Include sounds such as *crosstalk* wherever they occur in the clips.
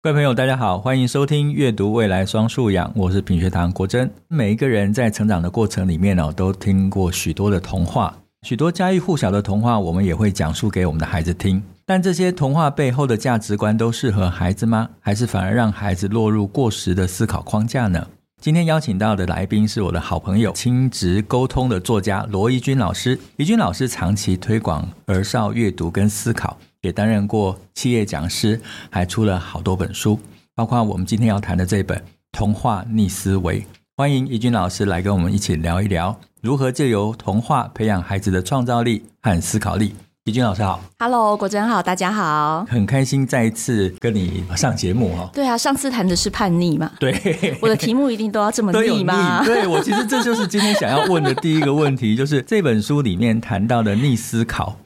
各位朋友，大家好，欢迎收听《阅读未来双素养》，我是品学堂国珍。每一个人在成长的过程里面呢，都听过许多的童话，许多家喻户晓的童话，我们也会讲述给我们的孩子听。但这些童话背后的价值观都适合孩子吗？还是反而让孩子落入过时的思考框架呢？今天邀请到的来宾是我的好朋友，亲职沟通的作家罗怡君老师。怡君老师长期推广儿少阅读跟思考。也担任过企业讲师，还出了好多本书，包括我们今天要谈的这本《童话逆思维》。欢迎怡君老师来跟我们一起聊一聊，如何借由童话培养孩子的创造力和思考力。怡君老师好，Hello，国珍好，大家好，很开心再一次跟你上节目哦。对啊，上次谈的是叛逆嘛，对，我的题目一定都要这么 *laughs* 逆吗？对，我其实这就是今天想要问的第一个问题，就是这本书里面谈到的逆思考。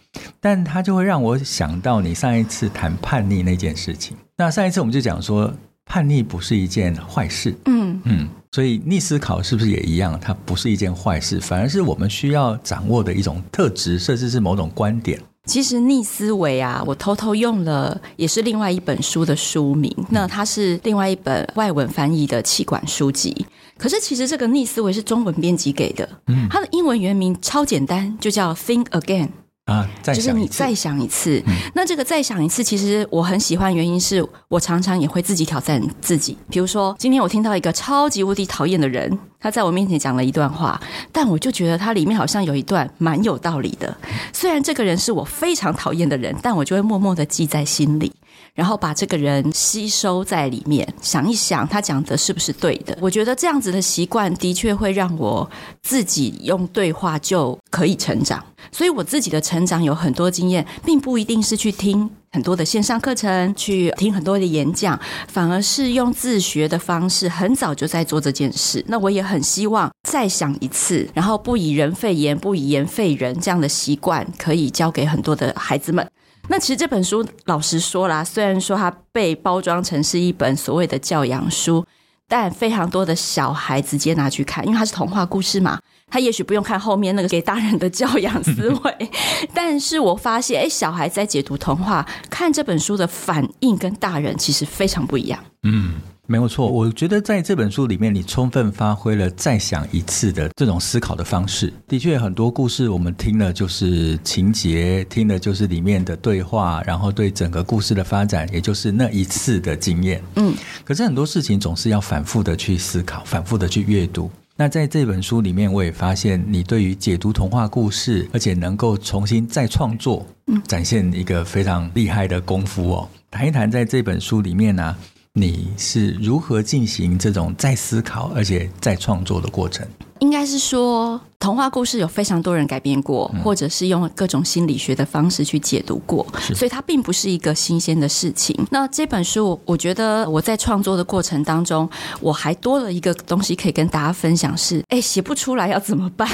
但它就会让我想到你上一次谈叛逆那件事情。那上一次我们就讲说，叛逆不是一件坏事。嗯嗯，所以逆思考是不是也一样？它不是一件坏事，反而是我们需要掌握的一种特质，甚至是某种观点。其实逆思维啊，我偷偷用了，也是另外一本书的书名。那它是另外一本外文翻译的气管书籍。可是其实这个逆思维是中文编辑给的。嗯，它的英文原名超简单，就叫 Think Again。啊，就是你再想一次。嗯、那这个再想一次，其实我很喜欢，原因是我常常也会自己挑战自己。比如说，今天我听到一个超级无敌讨厌的人，他在我面前讲了一段话，但我就觉得他里面好像有一段蛮有道理的。虽然这个人是我非常讨厌的人，但我就会默默的记在心里。然后把这个人吸收在里面，想一想他讲的是不是对的。我觉得这样子的习惯的确会让我自己用对话就可以成长。所以我自己的成长有很多经验，并不一定是去听很多的线上课程，去听很多的演讲，反而是用自学的方式，很早就在做这件事。那我也很希望再想一次，然后不以人废言，不以言废人这样的习惯，可以教给很多的孩子们。那其实这本书，老实说啦，虽然说它被包装成是一本所谓的教养书，但非常多的小孩直接拿去看，因为它是童话故事嘛，他也许不用看后面那个给大人的教养思维。*laughs* 但是我发现，哎，小孩在解读童话、看这本书的反应，跟大人其实非常不一样。嗯。没有错，我觉得在这本书里面，你充分发挥了再想一次的这种思考的方式。的确，很多故事我们听了就是情节，听了就是里面的对话，然后对整个故事的发展，也就是那一次的经验。嗯，可是很多事情总是要反复的去思考，反复的去阅读。那在这本书里面，我也发现你对于解读童话故事，而且能够重新再创作，展现一个非常厉害的功夫哦。谈一谈在这本书里面呢、啊？你是如何进行这种再思考，而且再创作的过程？应该是说，童话故事有非常多人改编过，嗯、或者是用各种心理学的方式去解读过，所以它并不是一个新鲜的事情。那这本书，我觉得我在创作的过程当中，我还多了一个东西可以跟大家分享是：哎，写不出来要怎么办？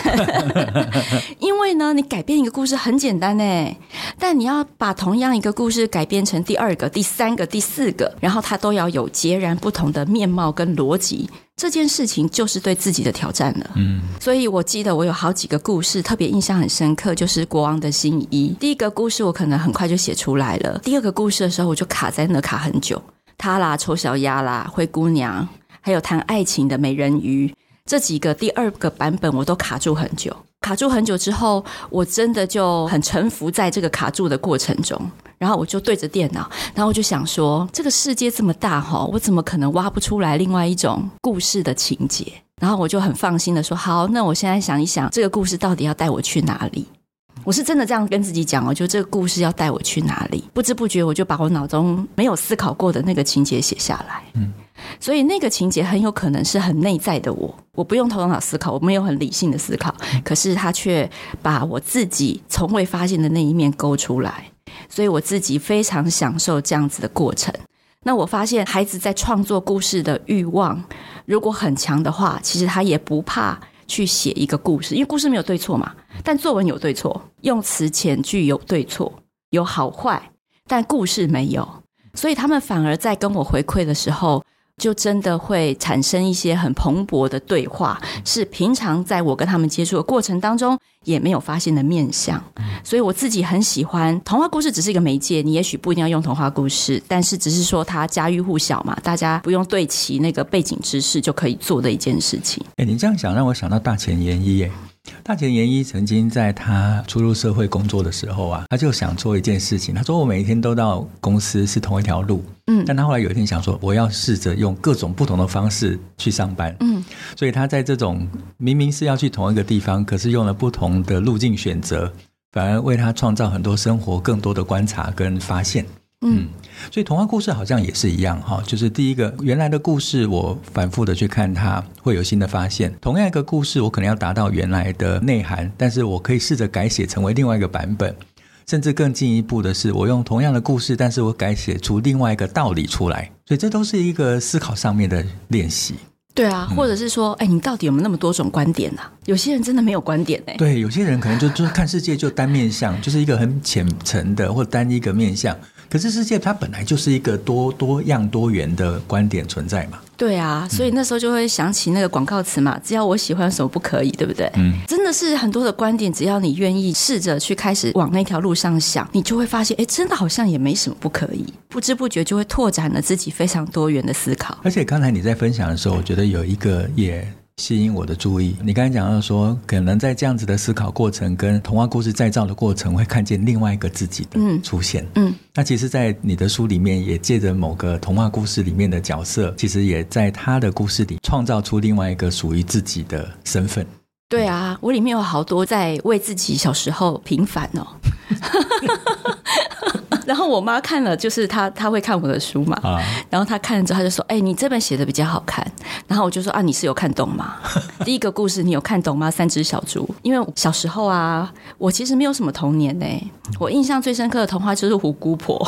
*laughs* 因为呢，你改编一个故事很简单哎，但你要把同样一个故事改编成第二个、第三个、第四个，然后它都要有截然不同的面貌跟逻辑。这件事情就是对自己的挑战了，嗯，所以我记得我有好几个故事特别印象很深刻，就是国王的新衣。第一个故事我可能很快就写出来了，第二个故事的时候我就卡在那卡很久。他啦，丑小鸭啦，灰姑娘，还有谈爱情的美人鱼，这几个第二个版本我都卡住很久。卡住很久之后，我真的就很臣服在这个卡住的过程中，然后我就对着电脑，然后我就想说，这个世界这么大哈，我怎么可能挖不出来另外一种故事的情节？然后我就很放心的说，好，那我现在想一想，这个故事到底要带我去哪里？我是真的这样跟自己讲哦，就这个故事要带我去哪里？不知不觉我就把我脑中没有思考过的那个情节写下来。嗯。所以那个情节很有可能是很内在的我，我不用头脑思考，我没有很理性的思考，可是他却把我自己从未发现的那一面勾出来，所以我自己非常享受这样子的过程。那我发现孩子在创作故事的欲望如果很强的话，其实他也不怕去写一个故事，因为故事没有对错嘛，但作文有对错，用词遣句有对错，有好坏，但故事没有，所以他们反而在跟我回馈的时候。就真的会产生一些很蓬勃的对话，是平常在我跟他们接触的过程当中也没有发现的面相。所以我自己很喜欢童话故事，只是一个媒介，你也许不一定要用童话故事，但是只是说它家喻户晓嘛，大家不用对齐那个背景知识就可以做的一件事情。哎，你这样想让我想到大前研一耶。大前研一曾经在他初入社会工作的时候啊，他就想做一件事情。他说：“我每一天都到公司是同一条路，嗯，但他后来有一天想说，我要试着用各种不同的方式去上班，嗯，所以他在这种明明是要去同一个地方，可是用了不同的路径选择，反而为他创造很多生活更多的观察跟发现。”嗯，所以童话故事好像也是一样哈，就是第一个原来的故事，我反复的去看它，会有新的发现。同样一个故事，我可能要达到原来的内涵，但是我可以试着改写成为另外一个版本，甚至更进一步的是，我用同样的故事，但是我改写出另外一个道理出来。所以这都是一个思考上面的练习。对啊，或者是说，哎，你到底有没有那么多种观点呢？啊？有些人真的没有观点呢。对，有些人可能就就是看世界就单面相，就是一个很浅层的或单一个面向。可是世界它本来就是一个多多样多元的观点存在嘛。对啊，所以那时候就会想起那个广告词嘛，只要我喜欢什么不可以，对不对？嗯，真的是很多的观点，只要你愿意试着去开始往那条路上想，你就会发现，哎，真的好像也没什么不可以，不知不觉就会拓展了自己非常多元的思考。而且刚才你在分享的时候，我觉得有一个也。吸引我的注意。你刚才讲到说，可能在这样子的思考过程跟童话故事再造的过程，会看见另外一个自己的出现。嗯，嗯，那其实，在你的书里面，也借着某个童话故事里面的角色，其实也在他的故事里创造出另外一个属于自己的身份。对啊，我里面有好多在为自己小时候平反哦。*laughs* *laughs* 然后我妈看了，就是她她会看我的书嘛，啊、然后她看了之后，她就说：“哎、欸，你这本写的比较好看。”然后我就说：“啊，你是有看懂吗？*laughs* 第一个故事你有看懂吗？三只小猪。因为小时候啊，我其实没有什么童年呢。我印象最深刻的童话就是《虎姑婆》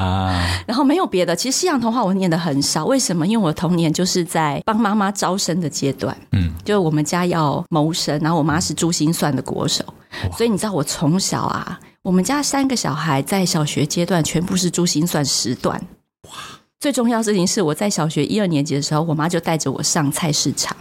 啊，*laughs* 然后没有别的。其实西洋童话我念的很少，为什么？因为我童年就是在帮妈妈招生的阶段，嗯，就是我们家要谋生，然后我妈是珠心算的国手，所以你知道我从小啊。我们家三个小孩在小学阶段全部是珠心算时段。哇！最重要事情是，我在小学一二年级的时候，我妈就带着我上菜市场，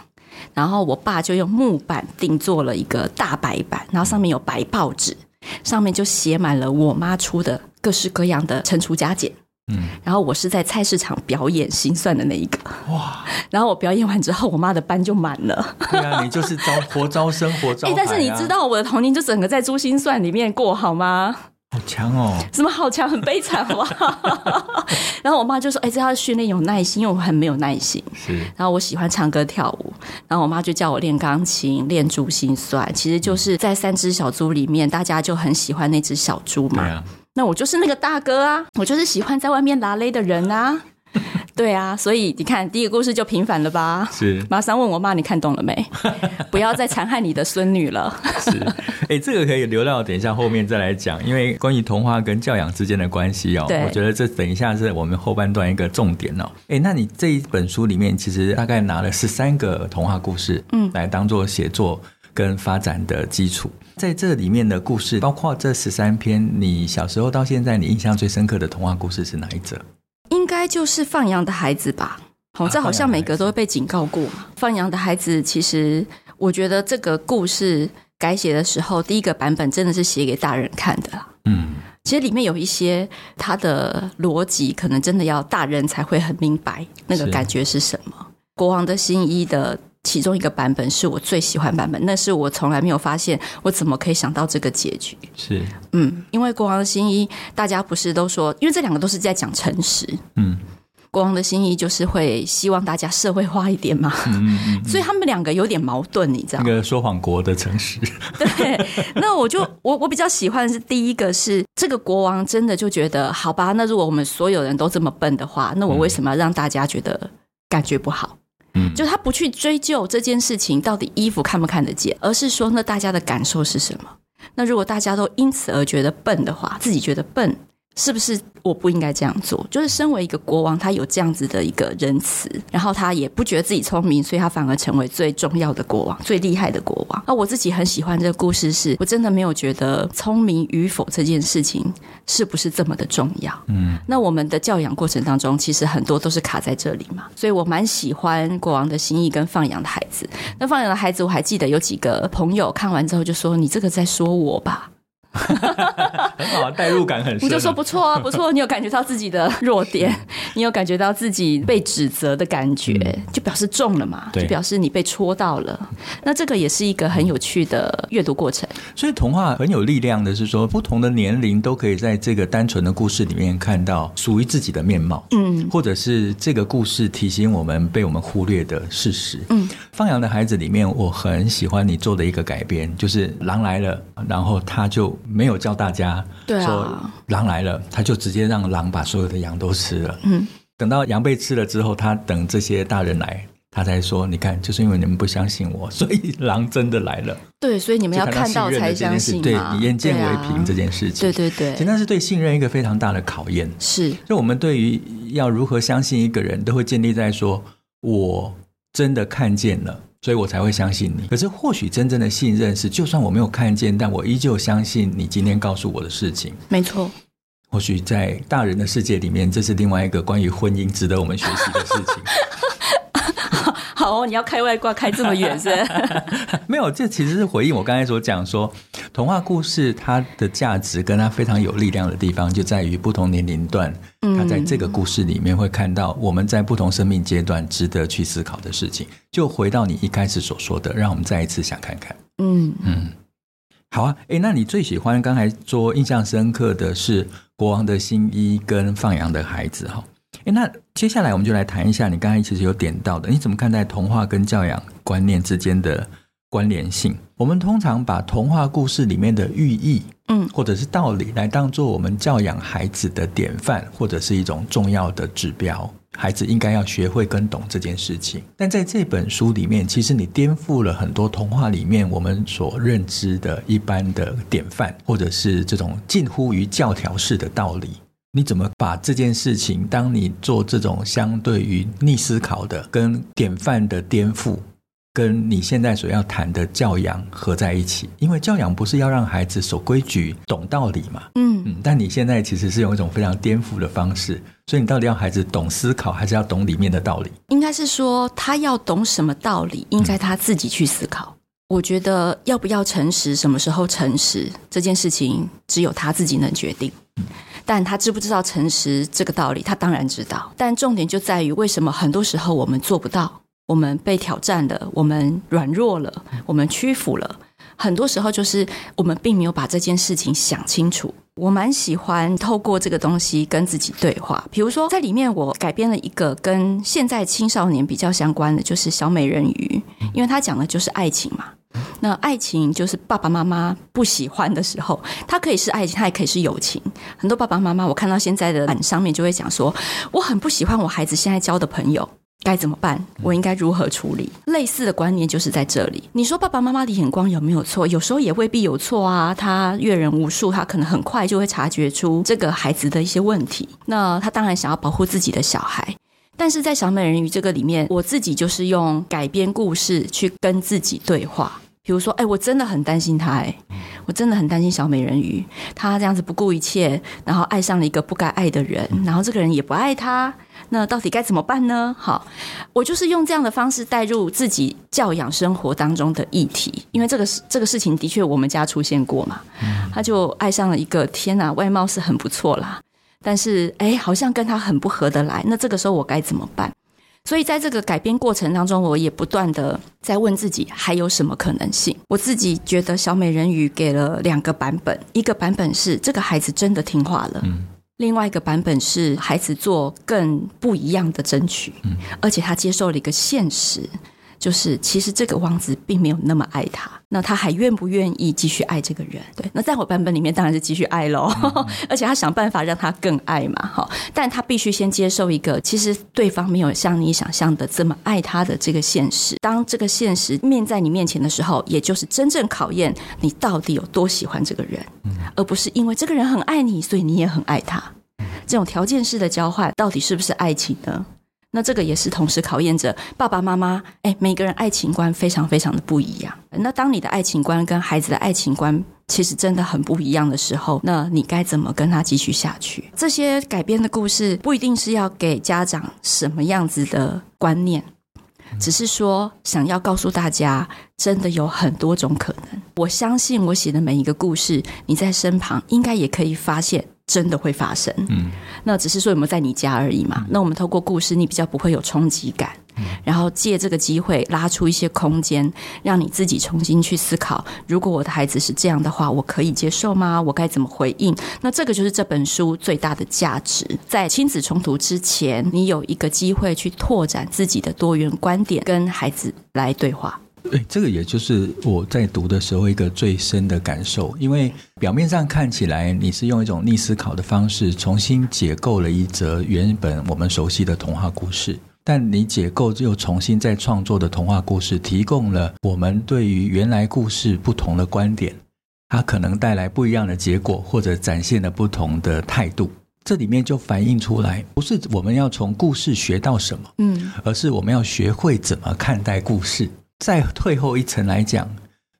然后我爸就用木板定做了一个大白板，然后上面有白报纸，上面就写满了我妈出的各式各样的乘除加减。嗯，然后我是在菜市场表演心算的那一个哇，然后我表演完之后，我妈的班就满了。对啊，你就是招活招生活招、*laughs* 啊。但是你知道我的童年就整个在珠心算里面过好吗？好强哦！什么好强？很悲惨好不好？*laughs* 然后我妈就说：“哎，这要训练有耐心，因为我很没有耐心。”是。然后我喜欢唱歌跳舞，然后我妈就叫我练钢琴、练珠心算，其实就是在三只小猪里面，大家就很喜欢那只小猪嘛。对啊。那我就是那个大哥啊，我就是喜欢在外面拉勒的人啊，*laughs* 对啊，所以你看第一个故事就平反了吧？是，马上问我妈，你看懂了没？*laughs* 不要再残害你的孙女了。是，哎、欸，这个可以留到等一下后面再来讲，因为关于童话跟教养之间的关系哦，对我觉得这等一下是我们后半段一个重点哦。哎、欸，那你这一本书里面其实大概拿了十三个童话故事，嗯，来当做写作跟发展的基础。在这里面的故事，包括这十三篇，你小时候到现在，你印象最深刻的童话故事是哪一则？应该就是放羊的孩子吧。好，这好像每个都会被警告过。放羊的孩子，其实我觉得这个故事改写的时候，第一个版本真的是写给大人看的。嗯，其实里面有一些它的逻辑，可能真的要大人才会很明白那个感觉是什么。国王的新衣的。其中一个版本是我最喜欢版本，那是我从来没有发现，我怎么可以想到这个结局？是，嗯，因为国王的新衣，大家不是都说，因为这两个都是在讲诚实，嗯，国王的新衣就是会希望大家社会化一点嘛，嗯嗯嗯，所以他们两个有点矛盾，你知道吗？那个说谎国的诚实，对，那我就我我比较喜欢的是第一个是这个国王真的就觉得，好吧，那如果我们所有人都这么笨的话，那我为什么要让大家觉得感觉不好？就他不去追究这件事情到底衣服看不看得见，而是说那大家的感受是什么？那如果大家都因此而觉得笨的话，自己觉得笨，是不是我不应该这样做？就是身为一个国王，他有这样子的一个仁慈，然后他也不觉得自己聪明，所以他反而成为最重要的国王，最厉害的国王。那我自己很喜欢这个故事是，是我真的没有觉得聪明与否这件事情是不是这么的重要。嗯，那我们的教养过程当中，其实很多都是卡在这里嘛，所以我蛮喜欢国王的心意跟放养的孩子。那放养的孩子，我还记得有几个朋友看完之后就说：“你这个在说我吧。” *laughs* 很好啊，代入感很深。我就说不错啊，不错，你有感觉到自己的弱点，你有感觉到自己被指责的感觉，就表示中了嘛，就表示你被戳到了。那这个也是一个很有趣的阅读过程。所以童话很有力量的是说，不同的年龄都可以在这个单纯的故事里面看到属于自己的面貌，嗯，或者是这个故事提醒我们被我们忽略的事实。嗯，放羊的孩子里面，我很喜欢你做的一个改编，就是狼来了，然后他就。没有教大家说狼来了，他就直接让狼把所有的羊都吃了。嗯，等到羊被吃了之后，他等这些大人来，他才说：“你看，就是因为你们不相信我，*laughs* 所以狼真的来了。”对，所以你们要看到才相信。对，以眼见为凭这件事情，对对对，其实那是对信任一个非常大的考验。是，就我们对于要如何相信一个人，都会建立在说：“我真的看见了。”所以我才会相信你。可是，或许真正的信任是，就算我没有看见，但我依旧相信你今天告诉我的事情。没错。或许在大人的世界里面，这是另外一个关于婚姻值得我们学习的事情。*laughs* 好哦，你要开外挂开这么远是？*laughs* 没有，这其实是回应我刚才所讲说，童话故事它的价值跟它非常有力量的地方，就在于不同年龄段，它在这个故事里面会看到我们在不同生命阶段值得去思考的事情。就回到你一开始所说的，让我们再一次想看看。嗯嗯，好啊，哎，那你最喜欢刚才说印象深刻的是国王的新衣跟放羊的孩子哈？诶，那接下来我们就来谈一下你刚才其实有点到的，你怎么看待童话跟教养观念之间的关联性？我们通常把童话故事里面的寓意，嗯，或者是道理，来当做我们教养孩子的典范，或者是一种重要的指标，孩子应该要学会跟懂这件事情。但在这本书里面，其实你颠覆了很多童话里面我们所认知的一般的典范，或者是这种近乎于教条式的道理。你怎么把这件事情，当你做这种相对于逆思考的、跟典范的颠覆，跟你现在所要谈的教养合在一起？因为教养不是要让孩子守规矩、懂道理嘛？嗯嗯。但你现在其实是用一种非常颠覆的方式，所以你到底要孩子懂思考，还是要懂里面的道理？应该是说他要懂什么道理，应该他自己去思考。嗯。我觉得要不要诚实，什么时候诚实，这件事情只有他自己能决定。但他知不知道诚实这个道理？他当然知道。但重点就在于，为什么很多时候我们做不到？我们被挑战了，我们软弱了，我们屈服了。很多时候就是我们并没有把这件事情想清楚。我蛮喜欢透过这个东西跟自己对话。比如说，在里面我改编了一个跟现在青少年比较相关的，就是小美人鱼，因为他讲的就是爱情嘛。那爱情就是爸爸妈妈不喜欢的时候，它可以是爱情，它也可以是友情。很多爸爸妈妈，我看到现在的版上面就会讲说，我很不喜欢我孩子现在交的朋友，该怎么办？我应该如何处理？类似的观念就是在这里。你说爸爸妈妈的眼光有没有错？有时候也未必有错啊。他阅人无数，他可能很快就会察觉出这个孩子的一些问题。那他当然想要保护自己的小孩。但是在小美人鱼这个里面，我自己就是用改编故事去跟自己对话。比如说，哎，我真的很担心他，哎，我真的很担心小美人鱼，他这样子不顾一切，然后爱上了一个不该爱的人，然后这个人也不爱他，那到底该怎么办呢？好，我就是用这样的方式带入自己教养生活当中的议题，因为这个事这个事情的确我们家出现过嘛，他就爱上了一个，天哪，外貌是很不错啦。但是，哎，好像跟他很不合得来。那这个时候我该怎么办？所以在这个改编过程当中，我也不断的在问自己还有什么可能性。我自己觉得小美人鱼给了两个版本，一个版本是这个孩子真的听话了，嗯，另外一个版本是孩子做更不一样的争取，嗯，而且他接受了一个现实，就是其实这个王子并没有那么爱他，那他还愿不愿意继续爱这个人？对，那在我版本里面当然是继续爱喽，嗯、*laughs* 而且他想办法让他更爱嘛，哈，但他必须先接受一个，其实对方没有像你想象的这么爱他的这个现实。当这个现实面在你面前的时候，也就是真正考验你到底有多喜欢这个人，嗯、而不是因为这个人很爱你，所以你也很爱他。这种条件式的交换，到底是不是爱情呢？那这个也是同时考验着爸爸妈妈，哎，每个人爱情观非常非常的不一样。那当你的爱情观跟孩子的爱情观其实真的很不一样的时候，那你该怎么跟他继续下去？这些改编的故事不一定是要给家长什么样子的观念，只是说想要告诉大家，真的有很多种可能。我相信我写的每一个故事，你在身旁应该也可以发现。真的会发生，嗯，那只是说有没有在你家而已嘛。嗯、那我们透过故事，你比较不会有冲击感，嗯、然后借这个机会拉出一些空间，让你自己重新去思考：如果我的孩子是这样的话，我可以接受吗？我该怎么回应？那这个就是这本书最大的价值。在亲子冲突之前，你有一个机会去拓展自己的多元观点，跟孩子来对话。对，这个也就是我在读的时候一个最深的感受，因为表面上看起来你是用一种逆思考的方式重新解构了一则原本我们熟悉的童话故事，但你解构又重新再创作的童话故事，提供了我们对于原来故事不同的观点，它可能带来不一样的结果，或者展现了不同的态度。这里面就反映出来，不是我们要从故事学到什么，嗯，而是我们要学会怎么看待故事。再退后一层来讲，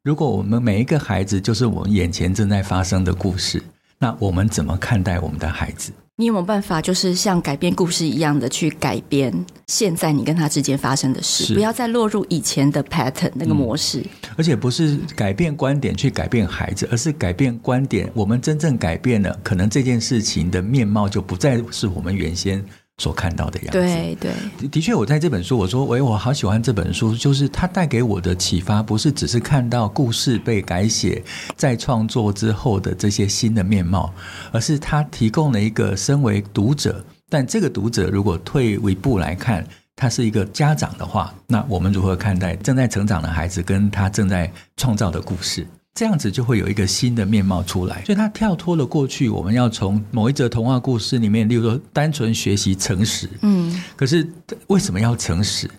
如果我们每一个孩子就是我们眼前正在发生的故事，那我们怎么看待我们的孩子？你有没有办法，就是像改编故事一样的去改编现在你跟他之间发生的事，不要再落入以前的 pattern 那个模式。嗯，而且不是改变观点去改变孩子，而是改变观点，我们真正改变了，可能这件事情的面貌就不再是我们原先。所看到的样子，对对，的确，我在这本书，我说，喂，我好喜欢这本书，就是它带给我的启发，不是只是看到故事被改写、再创作之后的这些新的面貌，而是它提供了一个身为读者，但这个读者如果退一步来看，他是一个家长的话，那我们如何看待正在成长的孩子跟他正在创造的故事？这样子就会有一个新的面貌出来，所以它跳脱了过去，我们要从某一则童话故事里面，例如说单纯学习诚实，嗯，可是为什么要诚实？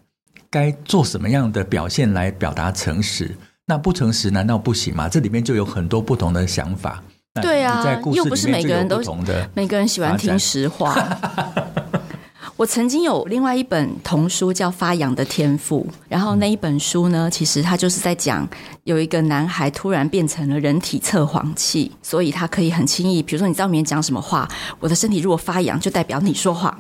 该做什么样的表现来表达诚实？那不诚实难道不行吗？这里面就有很多不同的想法。对啊，又不是每个人都每个人喜欢听实话。我曾经有另外一本童书叫《发扬的天赋》，然后那一本书呢，其实它就是在讲有一个男孩突然变成了人体测谎器，所以他可以很轻易，比如说你在里面讲什么话，我的身体如果发痒，就代表你说谎。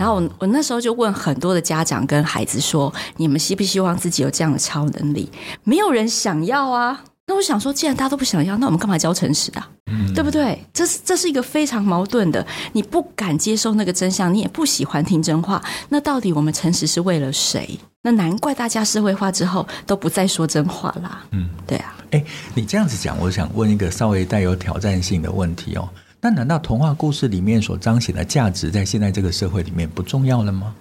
然后我我那时候就问很多的家长跟孩子说：“你们希不希望自己有这样的超能力？”没有人想要啊。那我想说，既然大家都不想要，那我们干嘛教诚实啊？嗯、对不对？这是这是一个非常矛盾的。你不敢接受那个真相，你也不喜欢听真话。那到底我们诚实是为了谁？那难怪大家社会化之后都不再说真话啦。嗯，对啊。哎，你这样子讲，我想问一个稍微带有挑战性的问题哦。那难道童话故事里面所彰显的价值，在现在这个社会里面不重要了吗？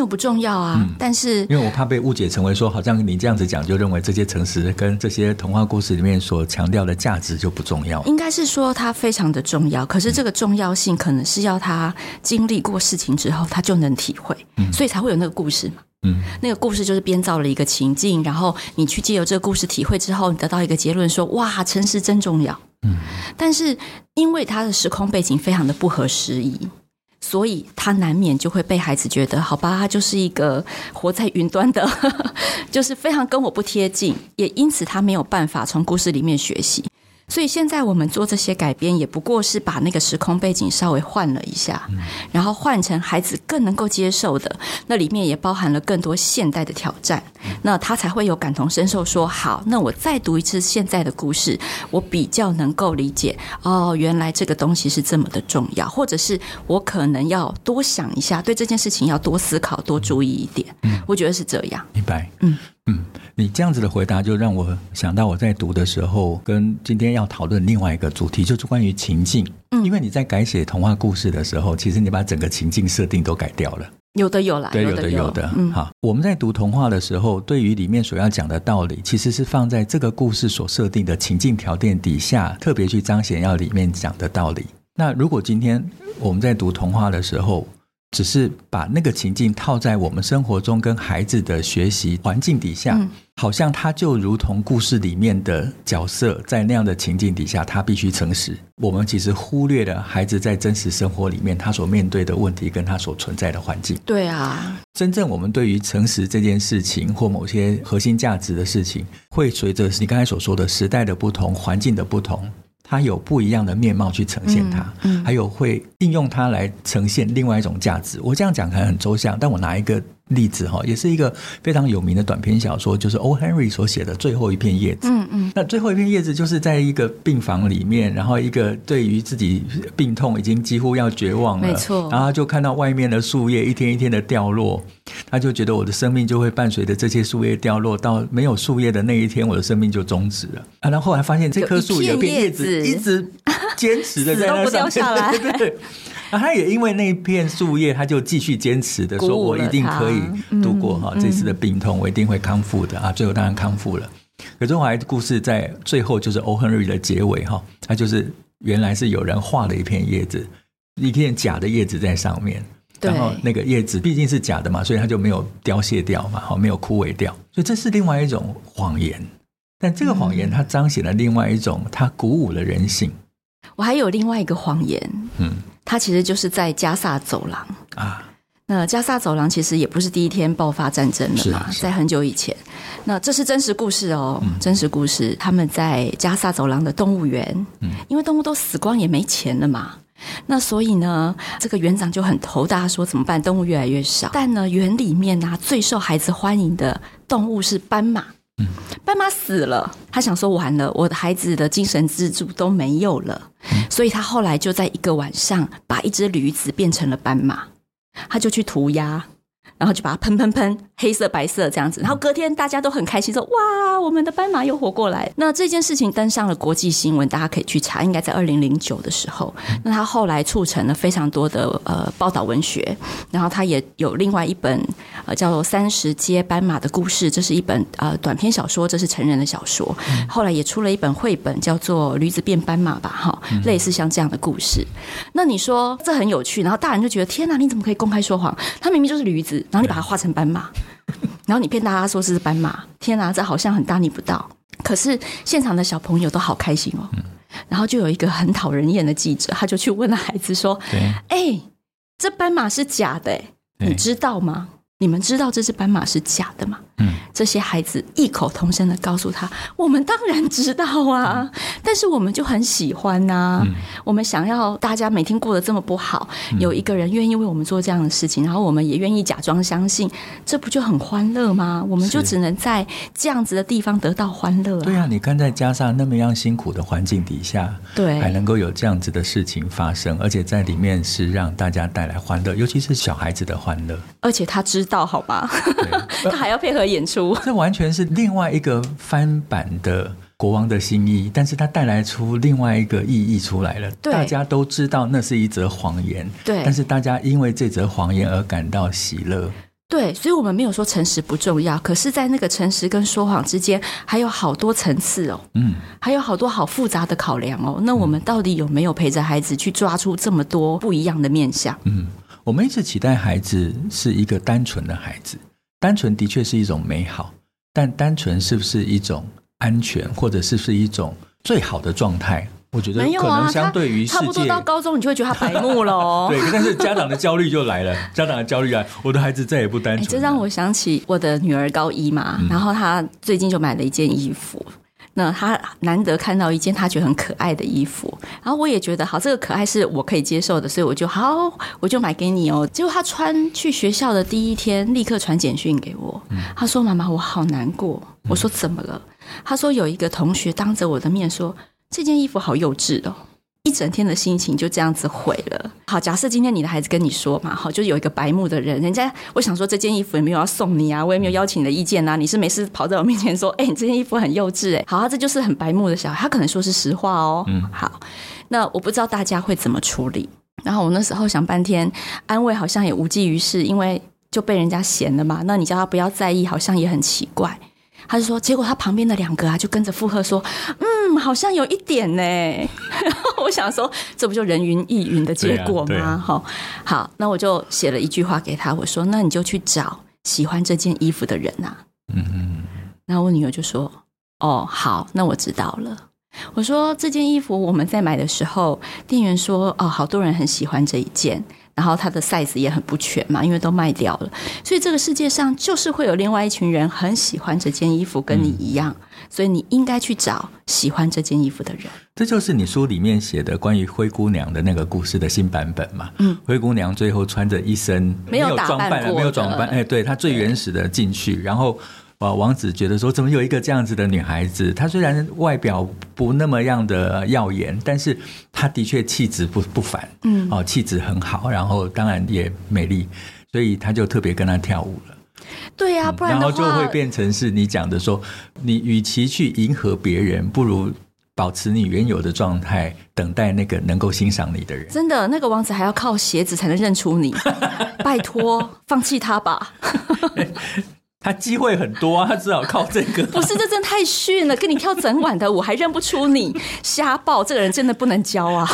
它没有不重要啊，嗯、但是因为我怕被误解成为说，好像你这样子讲，就认为这些诚实跟这些童话故事里面所强调的价值就不重要。应该是说它非常的重要，可是这个重要性可能是要他经历过事情之后，他就能体会，嗯、所以才会有那个故事嘛。嗯，那个故事就是编造了一个情境，然后你去借由这个故事体会之后，你得到一个结论说，哇，诚实真重要。嗯，但是因为它的时空背景非常的不合时宜。所以他难免就会被孩子觉得，好吧，他就是一个活在云端的，*laughs* 就是非常跟我不贴近，也因此他没有办法从故事里面学习。所以现在我们做这些改编，也不过是把那个时空背景稍微换了一下，然后换成孩子更能够接受的。那里面也包含了更多现代的挑战，那他才会有感同身受。说好，那我再读一次现在的故事，我比较能够理解。哦，原来这个东西是这么的重要，或者是我可能要多想一下，对这件事情要多思考、多注意一点。我觉得是这样。明白。嗯。嗯，你这样子的回答就让我想到我在读的时候，跟今天要讨论另外一个主题，就是关于情境。嗯，因为你在改写童话故事的时候，其实你把整个情境设定都改掉了。有的有啦，对，有的有的。嗯，好，我们在读童话的时候，对于里面所要讲的道理，其实是放在这个故事所设定的情境条件底下，特别去彰显要里面讲的道理。那如果今天我们在读童话的时候，只是把那个情境套在我们生活中跟孩子的学习环境底下，嗯、好像他就如同故事里面的角色，在那样的情境底下，他必须诚实。我们其实忽略了孩子在真实生活里面他所面对的问题跟他所存在的环境。对啊，真正我们对于诚实这件事情或某些核心价值的事情，会随着你刚才所说的时代的不同、环境的不同。它有不一样的面貌去呈现它，嗯嗯、还有会应用它来呈现另外一种价值。我这样讲可能很抽象，但我拿一个。例子哈，也是一个非常有名的短篇小说，就是 O. Henry 所写的最后一片叶子。嗯嗯，那最后一片叶子就是在一个病房里面，然后一个对于自己病痛已经几乎要绝望了，没错。然后就看到外面的树叶一天一天的掉落，他就觉得我的生命就会伴随着这些树叶掉落，到没有树叶的那一天，我的生命就终止了。啊，然后后来发现这棵树有一片叶子一直坚持的 *laughs* 在那上面，对对 *laughs* 对。那他也因为那片树叶，他就继续坚持的说：“我一定可以度过哈这次的病痛，我一定会康复的啊！”最后当然康复了。可是后来故事在最后就是 O. Henry 的结尾哈，他就是原来是有人画了一片叶子，一片假的叶子在上面，然后那个叶子毕竟是假的嘛，所以它就没有凋谢掉嘛，哈，没有枯萎掉。所以这是另外一种谎言，但这个谎言它彰显了另外一种，它鼓舞了人性。我还有另外一个谎言，嗯。它其实就是在加萨走廊啊。那加萨走廊其实也不是第一天爆发战争了嘛，在很久以前。那这是真实故事哦，嗯、真实故事。他们在加萨走廊的动物园，嗯、因为动物都死光也没钱了嘛。那所以呢，这个园长就很头大，说怎么办？动物越来越少。但呢，园里面呢、啊，最受孩子欢迎的动物是斑马。斑马死了，他想说完了，我的孩子的精神支柱都没有了，所以他后来就在一个晚上把一只驴子变成了斑马，他就去涂鸦。然后就把它喷喷喷，黑色白色这样子。然后隔天大家都很开心，说：“哇，我们的斑马又活过来。”那这件事情登上了国际新闻，大家可以去查。应该在二零零九的时候，那他后来促成了非常多的呃报道文学。然后他也有另外一本呃叫做《三十街斑马的故事》，这是一本呃短篇小说，这是成人的小说。后来也出了一本绘本，叫做《驴子变斑马》吧，哈，类似像这样的故事。那你说这很有趣，然后大人就觉得天哪，你怎么可以公开说谎？他明明就是驴子。然后你把它画成斑马，*laughs* 然后你骗大家说是斑马，天哪，这好像很大逆不道。可是现场的小朋友都好开心哦。然后就有一个很讨人厌的记者，他就去问了孩子说：“哎，这斑马是假的，你知道吗？你们知道这只斑马是假的吗？”嗯，这些孩子异口同声的告诉他：“我们当然知道啊，嗯、但是我们就很喜欢呐、啊，嗯、我们想要大家每天过得这么不好，嗯、有一个人愿意为我们做这样的事情，然后我们也愿意假装相信，这不就很欢乐吗？我们就只能在这样子的地方得到欢乐、啊。对啊，你看在加上那么样辛苦的环境底下，对，还能够有这样子的事情发生，而且在里面是让大家带来欢乐，尤其是小孩子的欢乐。而且他知道，好吧，*laughs* 他还要配合。演出，*laughs* 这完全是另外一个翻版的国王的新衣，但是它带来出另外一个意义出来了。大家都知道那是一则谎言，对，但是大家因为这则谎言而感到喜乐。对，所以我们没有说诚实不重要，可是，在那个诚实跟说谎之间，还有好多层次哦，嗯，还有好多好复杂的考量哦。那我们到底有没有陪着孩子去抓出这么多不一样的面相？嗯，我们一直期待孩子是一个单纯的孩子。单纯的确是一种美好，但单纯是不是一种安全，或者是不是一种最好的状态？我觉得可能相对于世界，差不多到高中，你就会觉得他白目了哦。*laughs* 对，但是家长的焦虑就来了，家长的焦虑啊，我的孩子再也不单纯。这让我想起我的女儿高一嘛，嗯、然后她最近就买了一件衣服。那他难得看到一件他觉得很可爱的衣服，然后我也觉得好，这个可爱是我可以接受的，所以我就好，我就买给你哦。结果他穿去学校的第一天，立刻传简讯给我，他说：“妈妈，我好难过。”我说：“怎么了？”他说：“有一个同学当着我的面说，这件衣服好幼稚哦。”一整天的心情就这样子毁了。好，假设今天你的孩子跟你说嘛，好，就有一个白目的人，人家我想说这件衣服也没有要送你啊，我也没有邀请你的意见啊，你是没事跑在我面前说，哎、欸，你这件衣服很幼稚，哎，好，啊，这就是很白目的小孩，他可能说是实话哦。嗯，好，那我不知道大家会怎么处理。然后我那时候想半天，安慰好像也无济于事，因为就被人家嫌了嘛。那你叫他不要在意，好像也很奇怪。他就说，结果他旁边的两个啊，就跟着附和说：“嗯，好像有一点呢。*laughs* ”然后我想说，这不就人云亦云的结果吗？好、啊啊，好，那我就写了一句话给他，我说：“那你就去找喜欢这件衣服的人啊。”嗯嗯。然后我女儿就说：“哦，好，那我知道了。”我说：“这件衣服我们在买的时候，店员说：‘哦，好多人很喜欢这一件。’”然后它的 size 也很不全嘛，因为都卖掉了，所以这个世界上就是会有另外一群人很喜欢这件衣服，跟你一样，嗯、所以你应该去找喜欢这件衣服的人。这就是你书里面写的关于灰姑娘的那个故事的新版本嘛？嗯，灰姑娘最后穿着一身没有装扮了，没有装扮，哎，对，她最原始的进去，然后。王子觉得说，怎么有一个这样子的女孩子？她虽然外表不那么样的耀眼，但是她的确气质不不凡，嗯，哦，气质很好，然后当然也美丽，所以他就特别跟她跳舞了。对呀、啊，不然、嗯、然后就会变成是你讲的说，你与其去迎合别人，不如保持你原有的状态，等待那个能够欣赏你的人。真的，那个王子还要靠鞋子才能认出你，*laughs* 拜托，放弃他吧。他机会很多啊，他只好 *laughs* 靠这个。不是，这真的太逊了，跟你跳整晚的舞还认不出你，瞎报，这个人真的不能教啊。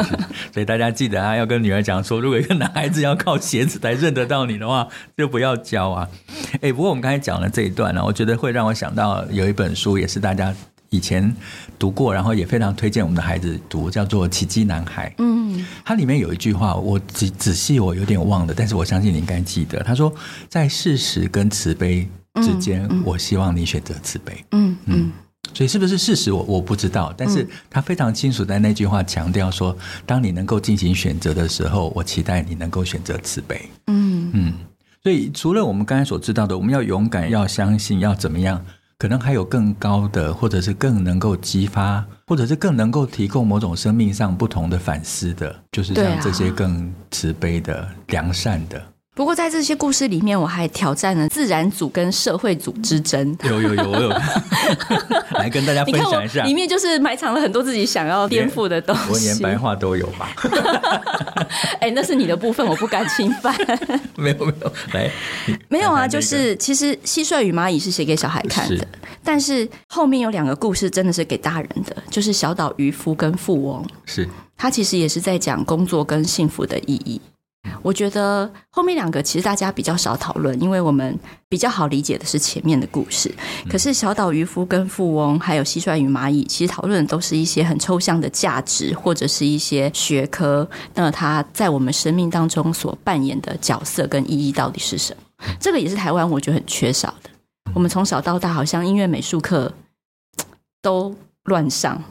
*laughs* 所以大家记得啊，要跟女儿讲说，如果一个男孩子要靠鞋子才认得到你的话，就不要教啊。哎，不过我们刚才讲了这一段呢，我觉得会让我想到有一本书，也是大家。以前读过，然后也非常推荐我们的孩子读，叫做《奇迹男孩》。嗯，它里面有一句话，我仔仔细我有点忘了，但是我相信你应该记得。他说：“在事实跟慈悲之间，嗯嗯、我希望你选择慈悲。嗯”嗯嗯，所以是不是事实我我不知道，但是他非常清楚在那句话强调说：“当你能够进行选择的时候，我期待你能够选择慈悲。”嗯嗯，所以除了我们刚才所知道的，我们要勇敢，要相信，要怎么样？可能还有更高的，或者是更能够激发，或者是更能够提供某种生命上不同的反思的，就是像这些更慈悲的、良善的。不过在这些故事里面，我还挑战了自然组跟社会组之争。有有有，我有 *laughs* 来跟大家分享一下。里面就是埋藏了很多自己想要颠覆的东西，文言白话都有吧？*laughs* 哎，那是你的部分，我不敢侵犯。*laughs* 没有没有，来，没有啊，就是其实蟋蟀与蚂蚁是写给小孩看的，是但是后面有两个故事真的是给大人的，就是小岛渔夫跟富翁。是，他其实也是在讲工作跟幸福的意义。我觉得后面两个其实大家比较少讨论，因为我们比较好理解的是前面的故事。可是小岛渔夫跟富翁，还有蟋蟀与蚂蚁，其实讨论的都是一些很抽象的价值，或者是一些学科。那它在我们生命当中所扮演的角色跟意义到底是什么？这个也是台湾我觉得很缺少的。我们从小到大好像音乐美术课都乱上。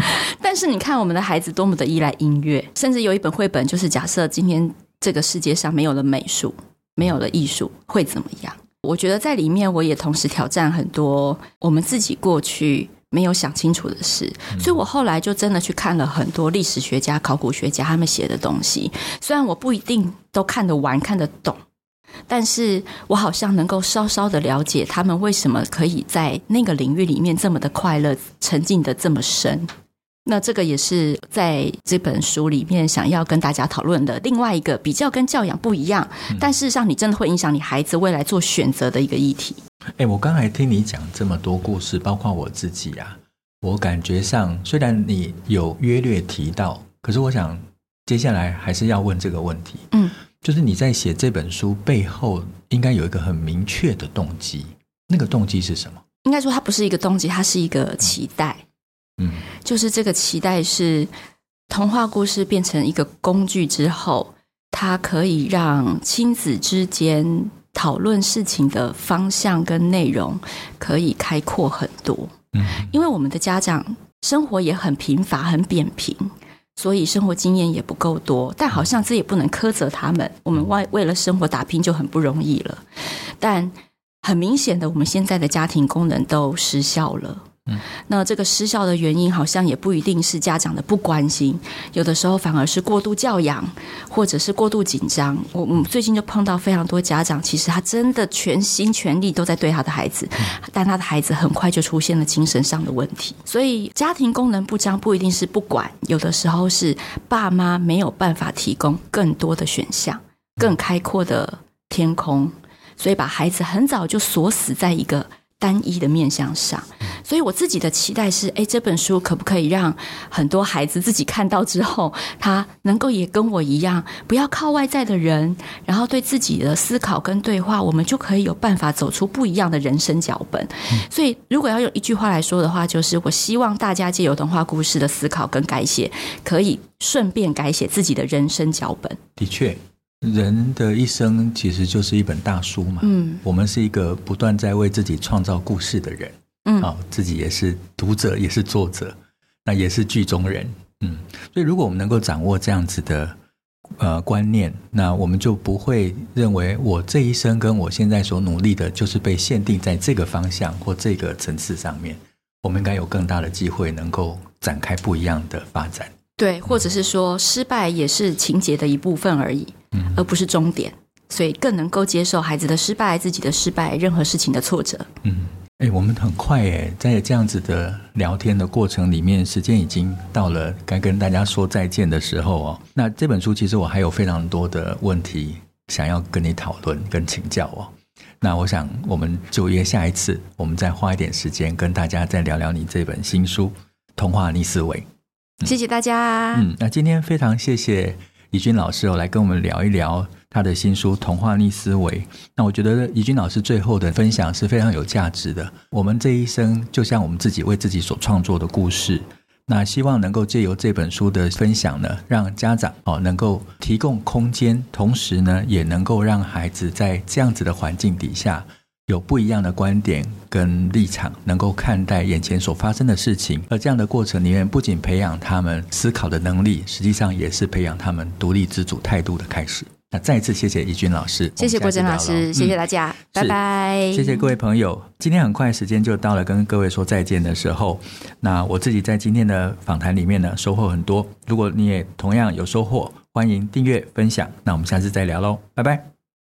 *laughs* 但是你看，我们的孩子多么的依赖音乐，甚至有一本绘本，就是假设今天这个世界上没有了美术，没有了艺术，会怎么样？我觉得在里面，我也同时挑战很多我们自己过去没有想清楚的事，所以我后来就真的去看了很多历史学家、考古学家他们写的东西。虽然我不一定都看得完、看得懂，但是我好像能够稍稍的了解他们为什么可以在那个领域里面这么的快乐，沉浸的这么深。那这个也是在这本书里面想要跟大家讨论的另外一个比较跟教养不一样，但事实上你真的会影响你孩子未来做选择的一个议题。哎，我刚才听你讲这么多故事，包括我自己啊，我感觉上虽然你有约略提到，可是我想接下来还是要问这个问题。嗯，就是你在写这本书背后应该有一个很明确的动机，那个动机是什么？应该说它不是一个动机，它是一个期待。嗯，就是这个期待是童话故事变成一个工具之后，它可以让亲子之间讨论事情的方向跟内容可以开阔很多。嗯，因为我们的家长生活也很贫乏、很扁平，所以生活经验也不够多。但好像这也不能苛责他们，我们为为了生活打拼就很不容易了。但很明显的，我们现在的家庭功能都失效了。嗯，那这个失效的原因好像也不一定是家长的不关心，有的时候反而是过度教养，或者是过度紧张。我我们最近就碰到非常多家长，其实他真的全心全力都在对他的孩子，但他的孩子很快就出现了精神上的问题。所以家庭功能不彰不一定是不管，有的时候是爸妈没有办法提供更多的选项，更开阔的天空，所以把孩子很早就锁死在一个单一的面向上。所以我自己的期待是，诶，这本书可不可以让很多孩子自己看到之后，他能够也跟我一样，不要靠外在的人，然后对自己的思考跟对话，我们就可以有办法走出不一样的人生脚本。所以，如果要用一句话来说的话，就是我希望大家借由童话故事的思考跟改写，可以顺便改写自己的人生脚本。的确，人的一生其实就是一本大书嘛。嗯，我们是一个不断在为自己创造故事的人。嗯，好，自己也是读者，也是作者，那也是剧中人。嗯，所以如果我们能够掌握这样子的呃观念，那我们就不会认为我这一生跟我现在所努力的，就是被限定在这个方向或这个层次上面。我们应该有更大的机会，能够展开不一样的发展。对，或者是说，失败也是情节的一部分而已，嗯，而不是终点。所以更能够接受孩子的失败，自己的失败，任何事情的挫折。嗯。哎，我们很快哎，在这样子的聊天的过程里面，时间已经到了该跟大家说再见的时候哦。那这本书其实我还有非常多的问题想要跟你讨论跟请教哦。那我想我们就约下一次，我们再花一点时间跟大家再聊聊你这本新书《童话逆思维》。嗯。谢谢大家。嗯，那今天非常谢谢怡君老师哦，来跟我们聊一聊。他的新书《童话逆思维》，那我觉得怡君老师最后的分享是非常有价值的。我们这一生就像我们自己为自己所创作的故事，那希望能够借由这本书的分享呢，让家长哦能够提供空间，同时呢也能够让孩子在这样子的环境底下有不一样的观点跟立场，能够看待眼前所发生的事情。而这样的过程里面，不仅培养他们思考的能力，实际上也是培养他们独立自主态度的开始。那再一次谢谢怡君老师，谢谢郭珍老师，嗯、谢谢大家，拜拜，谢谢各位朋友。今天很快时间就到了，跟各位说再见的时候。那我自己在今天的访谈里面呢，收获很多。如果你也同样有收获，欢迎订阅分享。那我们下次再聊喽，拜拜。